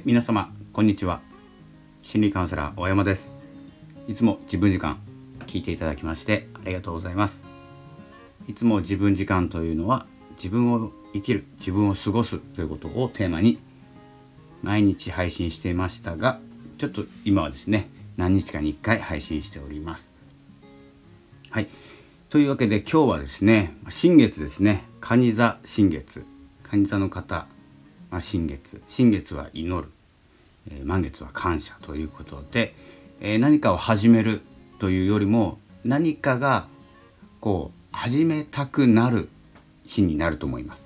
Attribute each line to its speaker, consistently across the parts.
Speaker 1: はい皆様こんにちは。心理カウンセラー大山です。いつも自分時間聞いていただきましてありがとうございます。いつも自分時間というのは自分を生きる自分を過ごすということをテーマに毎日配信していましたがちょっと今はですね何日かに1回配信しております。はい。というわけで今日はですね新月ですね。蟹座新月。蟹座の方ま、新月。新月は祈る、えー、満月は感謝ということで、えー、何かを始めるというよりも何かがこう始めたくなる日になると思います。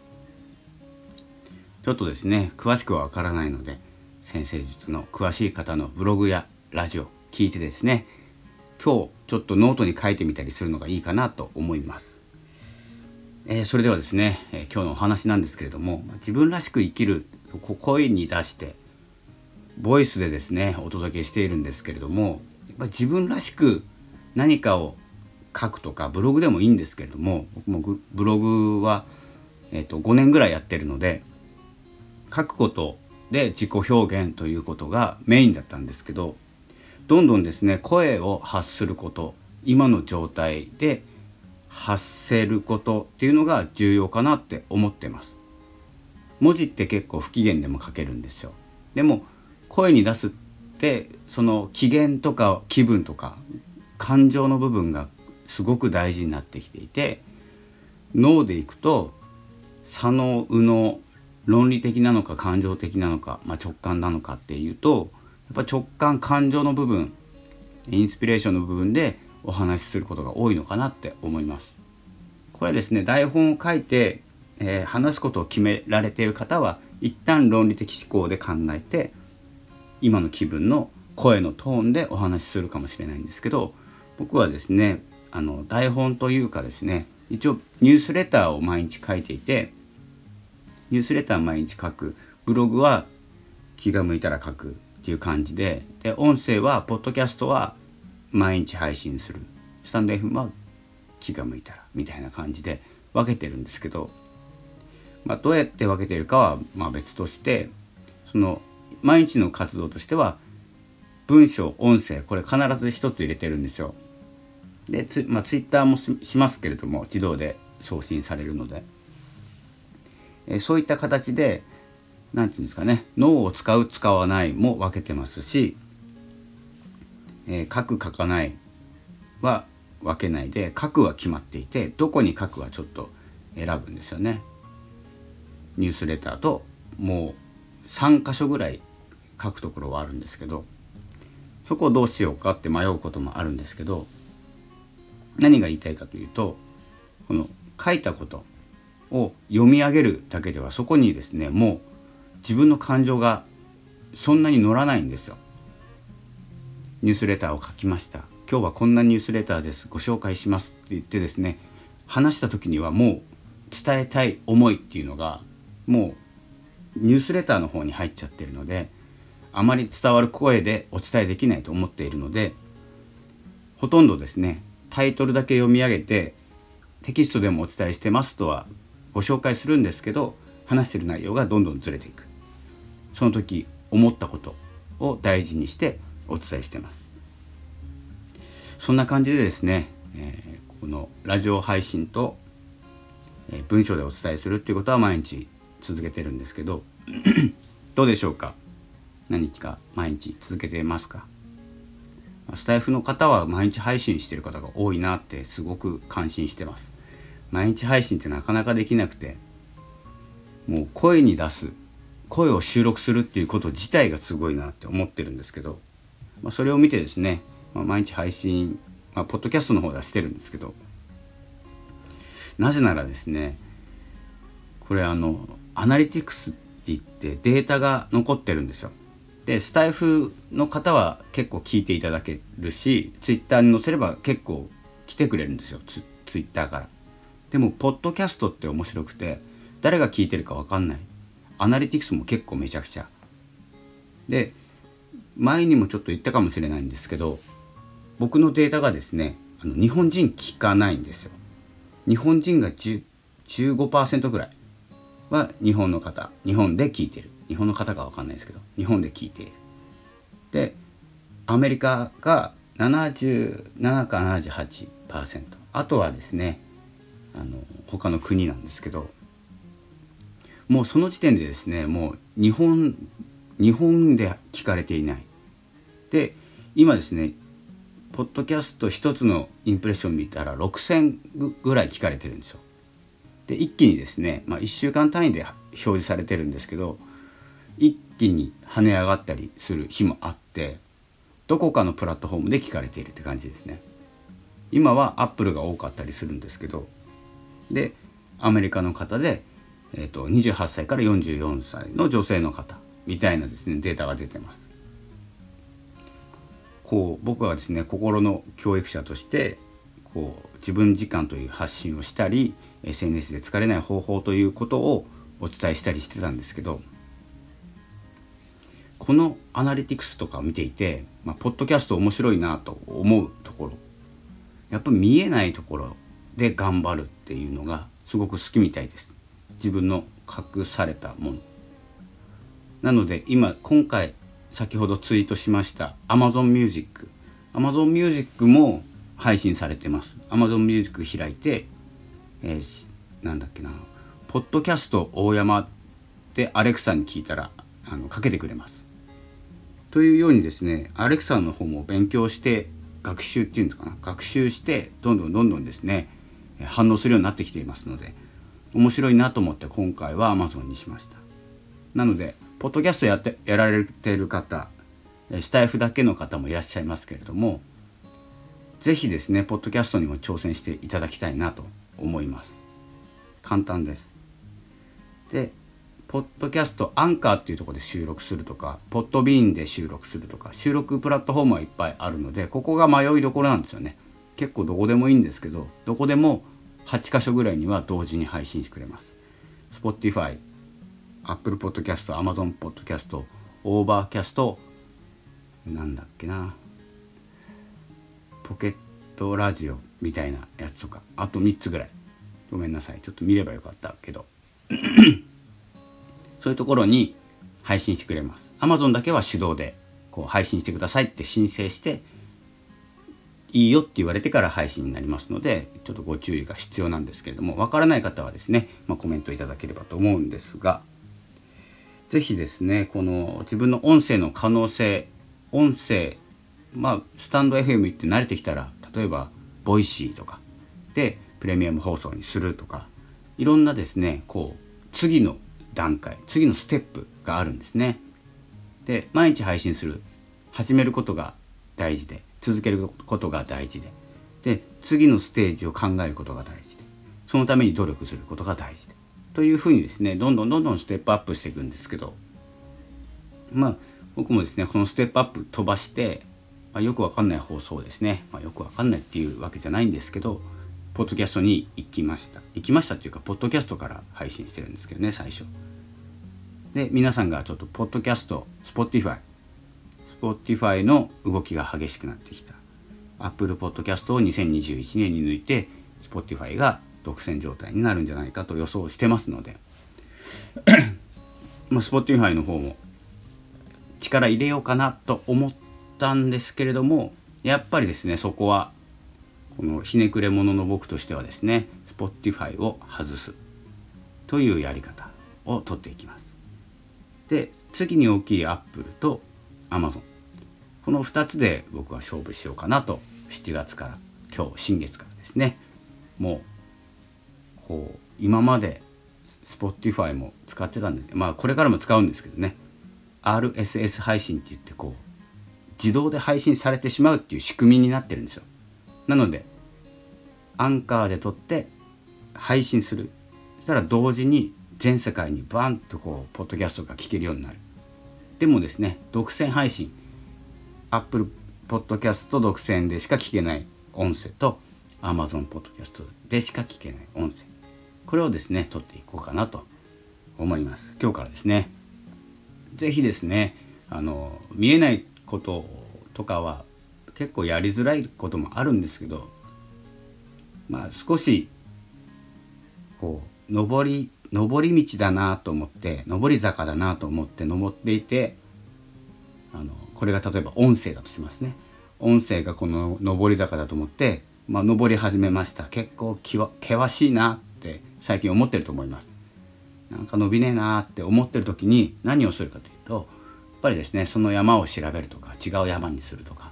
Speaker 1: ちょっとですね詳しくはわからないので先生術の詳しい方のブログやラジオ聞いてですね今日ちょっとノートに書いてみたりするのがいいかなと思います。えー、それではですね、えー、今日のお話なんですけれども自分らしく生きる声に出してボイスでですねお届けしているんですけれどもやっぱ自分らしく何かを書くとかブログでもいいんですけれども僕もブログは、えーと、5年ぐらいやってるので書くことで自己表現ということがメインだったんですけどどんどんですね声を発すること今の状態で発せることっていうのが重要かなって思ってます。文字って結構不機嫌でも書けるんですよ。でも声に出すってその機嫌とか気分とか感情の部分がすごく大事になってきていて脳でいくと左脳右脳論理的なのか感情的なのか、まあ、直感なのかっていうとやっぱ直感感情の部分インスピレーションの部分でお話しすることが多いのかなって思います。これですね台本を書いて、えー、話すことを決められている方は一旦論理的思考で考えて今の気分の声のトーンでお話しするかもしれないんですけど僕はですねあの台本というかですね一応ニュースレターを毎日書いていてニュースレター毎日書くブログは気が向いたら書くっていう感じでで音声はポッドキャストは毎日配信するスタンド FM は気が向いたらみたいな感じで分けてるんですけど、まあ、どうやって分けてるかはまあ別としてその毎日の活動としては文章音声これ必ず一つ入れてるんですよ。でツ,、まあ、ツイッターもしますけれども自動で送信されるので、えそういった形で何て言うんですかね脳を使う使わないも分けてますしえー、書く書かないは分けないで書くは決まっていてどこに書くはちょっと選ぶんですよね。ニュースレターともう3箇所ぐらい書くところはあるんですけどそこをどうしようかって迷うこともあるんですけど何が言いたいかというとこの書いたことを読み上げるだけではそこにですねもう自分の感情がそんなに乗らないんですよ。ニュースレターを書きました。今日はこんなニュースレターです。ご紹介しますって言ってですね話した時にはもう伝えたい思いっていうのがもうニュースレターの方に入っちゃってるのであまり伝わる声でお伝えできないと思っているのでほとんどですねタイトルだけ読み上げてテキストでもお伝えしてますとはご紹介するんですけど話してる内容がどんどんずれていく。その時思ったことを大事にしてお伝えしてます。そんな感じでですね、えー、このラジオ配信と、えー、文章でお伝えするっていうことは毎日続けてるんですけど どうでしょうか？何か毎日続けてますか？スタイフの方は毎日配信してる方が多いなってすごく感心してます。毎日配信ってなかなかできなくてもう声に出す声を収録するっていうこと自体がすごいなって思ってるんですけどまあ、それを見てですね、まあ、毎日配信、まあ、ポッドキャストの方ではしてるんですけどなぜならですねこれあのアナリティクスって言ってデータが残ってるんですよ。でスタイフの方は結構聞いていただけるしツイッターに載せれば結構来てくれるんですよツツイッターから。でもポッドキャストって面白くて誰が聞いてるか分かんないアナリティクスも結構めちゃくちゃで前にもちょっと言ったかもしれないんですけど僕のデータがですねあの日本人聞かないんですよ。日本人が15%ぐらいは日本の方日本で聞いてる。日本の方か分かんないですけど日本で聞いている。でアメリカが77か78%あとはですねあの他の国なんですけどもうその時点でですねもう日本日本で聞かれていないで今ですねポッドキャスト一つのインプレッション見たら6,000ぐらい聞かれてるんですよ。で一気にですね、まあ、1週間単位で表示されてるんですけど一気に跳ね上がったりする日もあってどこかのプラットフォームで聞かれているって感じですね。今はアップルが多かったりするんですけどでアメリカの方で、えーと、28歳から44歳の女性の方みたいなですねデータが出てます。こう僕はですね心の教育者としてこう自分時間という発信をしたり SNS で疲れない方法ということをお伝えしたりしてたんですけどこのアナリティクスとかを見ていて、まあ、ポッドキャスト面白いなと思うところやっぱ見えないところで頑張るっていうのがすごく好きみたいです自分の隠されたものなので今今回先ほどツイートしました Amazon Music Amazon Music も配信されてます。Amazon Music 開いて、えー、なんだっけなポッドキャスト大山ってアレクサに聞いたらあのかけてくれます。というようにですねアレクサの方も勉強して学習っていうんですかな。学習してどんどんどんどんですね反応するようになってきていますので面白いなと思って今回は Amazon にしました。なのでポッドキャストやってやられてる方スタイフだけの方もいらっしゃいますけれども是非ですねポッドキャストにも挑戦していただきたいなと思います。簡単です。でポッドキャストアンカーっていうとこで収録するとかポッドビーンで収録するとか収録プラットフォームはいっぱいあるのでここが迷いどころなんですよね。結構どこでもいいんですけどどこでも8箇所ぐらいには同時に配信してくれます。Spotify Apple Podcast、Amazon Podcast、Overcast、なんだっけな、ポケットラジオみたいなやつとか、あと3つぐらい。ごめんなさい。ちょっと見ればよかったけど。そういうところに配信してくれます。Amazon だけは手動でこう配信してくださいって申請して、いいよって言われてから配信になりますので、ちょっとご注意が必要なんですけれども、わからない方はですね、まあ、コメントいただければと思うんですが、ぜひですねこの自分の音声の可能性音声まあスタンド FM 行って慣れてきたら例えばボイシーとかでプレミアム放送にするとかいろんなですねこう次の段階次のステップがあるんですね。で毎日配信する始めることが大事で続けることが大事でで次のステージを考えることが大事でそのために努力することが大事でというふうにですねどんどんどんどんステップアップしていくんですけどまあ僕もですねこのステップアップ飛ばして、まあ、よくわかんない放送ですね、まあ、よくわかんないっていうわけじゃないんですけどポッドキャストに行きました。行きましたっていうかポッドキャストから配信してるんですけどね最初。で皆さんがちょっとポッドキャスト Spotify Spotify の動きが激しくなってきた。Apple Podcast を2021年に抜いて Spotify が独占状態になるんじゃないかと予想してますので まあ Spotify の方も力入れようかなと思ったんですけれどもやっぱりですねそこはこのひねくれ者の僕としてはですね Spotify を外すというやり方をとっていきます。で次に大きい Apple と Amazon この2つで僕は勝負しようかなと7月から今日新月からですねもうこう今まで Spotify も使ってたんです。まあこれからも使うんですけどね。RSS 配信って言ってこう自動で配信されてしまうっていう仕組みになってるんですよ。なのでアンカーで撮って配信する。そしたら同時に全世界にバンとこうポッドキャストが聞けるようになる。でもですね独占配信。Apple ポッドキャスト独占でしか聞けない音声と Amazon ポッドキャストでしか聞けない音声。これをですね取っていこうかなと思います。今日からですね。是非ですねあの見えないこととかは結構やりづらいこともあるんですけどまあ少しこう上り上り道だなと思って上り坂だなと思って登っていてあのこれが例えば音声だとしますね。音声がこの上り坂だと思って、まあ、登り始めました。結構険しいな。最近思ってると思います。なんか伸びねえなって思ってる時に何をするかというとやっぱりですねその山を調べるとか違う山にするとか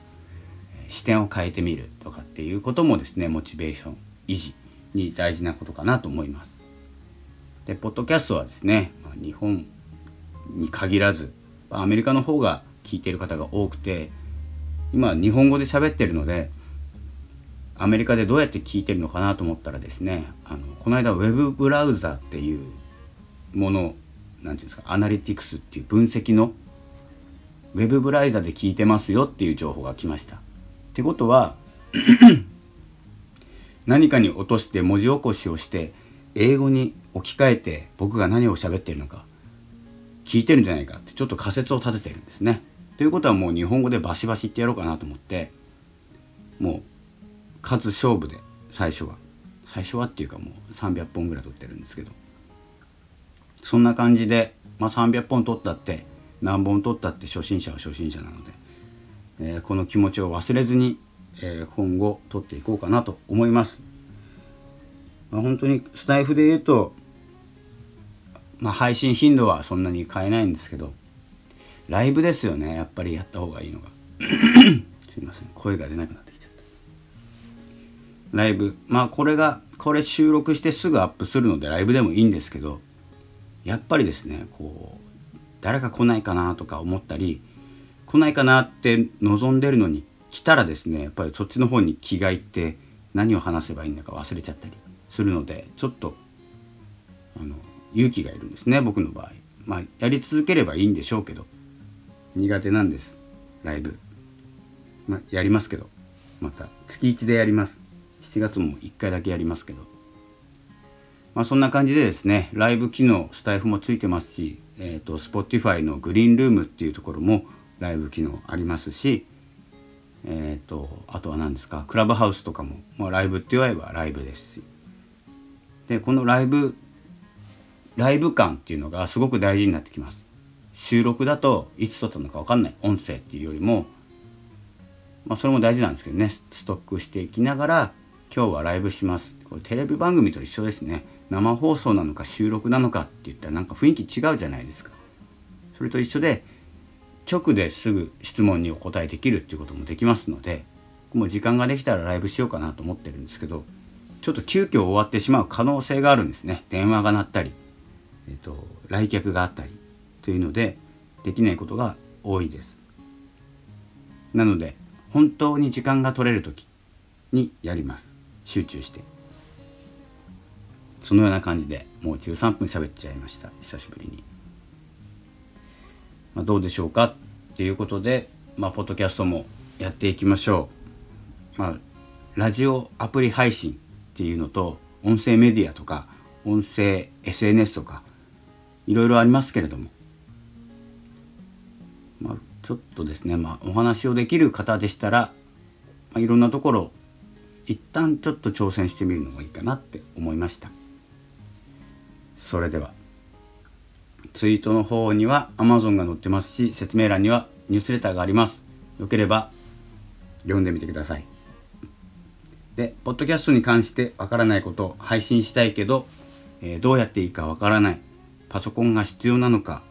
Speaker 1: 視点を変えてみるとかっていうこともですねモチベーション維持に大事なことかなと思います。でポッドキャストはですね、ま、日本に限らずアメリカの方が聞いてる方が多くて今日本語で喋ってるのでアメリカでどうやって聞いてるのかなと思ったらですねあのこの間ウェブブラウザっていうもの何ていうんですかアナリティクスっていう分析のウェブブラウザで聞いてますよっていう情報が来ました。ってことは 何かに落として文字起こしをして英語に置き換えて僕が何を喋ってるのか聞いてるんじゃないかってちょっと仮説を立ててるんですね。ということはもう日本語でバシバシ言ってやろうかなと思ってもう数勝負で最初は。最初はっていうかもう300本ぐらい取ってるんですけど。そんな感じで、まあ、300本取ったって何本取ったって初心者は初心者なので、えー、この気持ちを忘れずに、えー、今後取っていこうかなと思います。まあ、本当にスタイフで言うと、まあ、配信頻度はそんなに変えないんですけどライブですよね。やっぱりやった方がいいのが。すいません。声が出なくなって。ライブ。まあこれがこれ収録してすぐアップするのでライブでもいいんですけどやっぱりですねこう誰か来ないかなとか思ったり来ないかなって望んでるのに来たらですねやっぱりそっちの方に気がいって何を話せばいいんだか忘れちゃったりするのでちょっとあの勇気がいるんですね僕の場合。まあやり続ければいいんでしょうけど苦手なんですライブ。まあやりますけどまた月1でやります。7月も1回だけやりますけど。まあそんな感じでですねライブ機能スタイフもついてますしえっ、ー、と Spotify のグリーンルームっていうところもライブ機能ありますしえっ、ー、とあとは何ですかクラブハウスとかも、まあ、ライブって言えばライブですし。でこのライブライブ感っていうのがすごく大事になってきます。収録だといつ撮ったのか分かんない音声っていうよりもまあそれも大事なんですけどねストックしていきながら今日はライブします。これテレビ番組と一緒ですね。生放送なのか収録なのかって言ったらなんか雰囲気違うじゃないですか。それと一緒で直ですぐ質問にお答えできるっていうこともできますのでもう時間ができたらライブしようかなと思ってるんですけどちょっと急遽終わってしまう可能性があるんですね。電話が鳴ったり、えっと、来客があったりというのでできないことが多いです。なので本当に時間が取れる時にやります。集中して。そのような感じでもう13分喋っちゃいました。久しぶりに、まあ、どうでしょうか？っていうことでまあポッドキャストもやっていきましょう。まあラジオアプリ配信っていうのと音声メディアとか音声 SNS とかいろいろありますけれども、まあ、ちょっとですね、まあ、お話をできる方でしたら、まあ、いろんなところ一旦ちょっと挑戦してみるのがいいかなって思いました。それではツイートの方には Amazon が載ってますし説明欄にはニュースレターがあります。よければ読んでみてください。でポッドキャストに関してわからないこと配信したいけど、えー、どうやっていいかわからないパソコンが必要なのか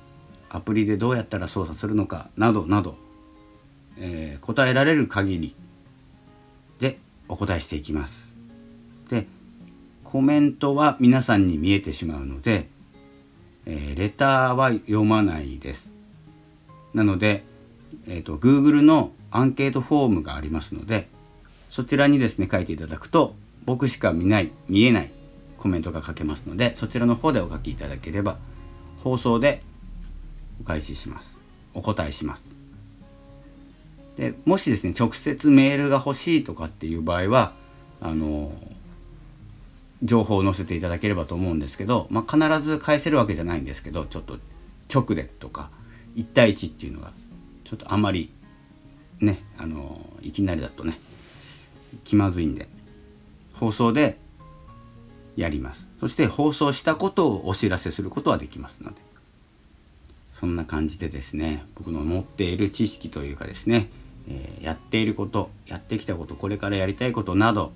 Speaker 1: アプリでどうやったら操作するのかなどなど、えー、答えられる限りお答えしていきます。でコメントは皆さんに見えてしまうので、えー、レターは読まないです。なので、えー、と Google のアンケートフォームがありますのでそちらにですね書いていただくと僕しか見ない見えないコメントが書けますのでそちらの方でお書きいただければ放送でお返しします。お答えします。でもしですね直接メールが欲しいとかっていう場合はあの情報を載せていただければと思うんですけど、まあ、必ず返せるわけじゃないんですけどちょっと直でとか1対1っていうのがちょっとあまりねあのいきなりだとね気まずいんで放送でやります。そして放送したことをお知らせすることはできますのでそんな感じでですね僕の持っている知識というかですね、えー、やっていることやってきたことこれからやりたいことなど、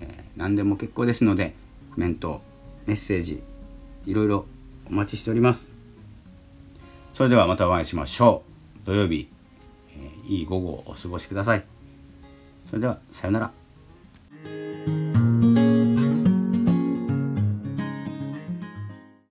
Speaker 1: えー、何でも結構ですのでコメントメッセージいろいろお待ちしております。それではまたお会いしましょう。土曜日、えー、いい午後をお過ごしください。それではさようなら。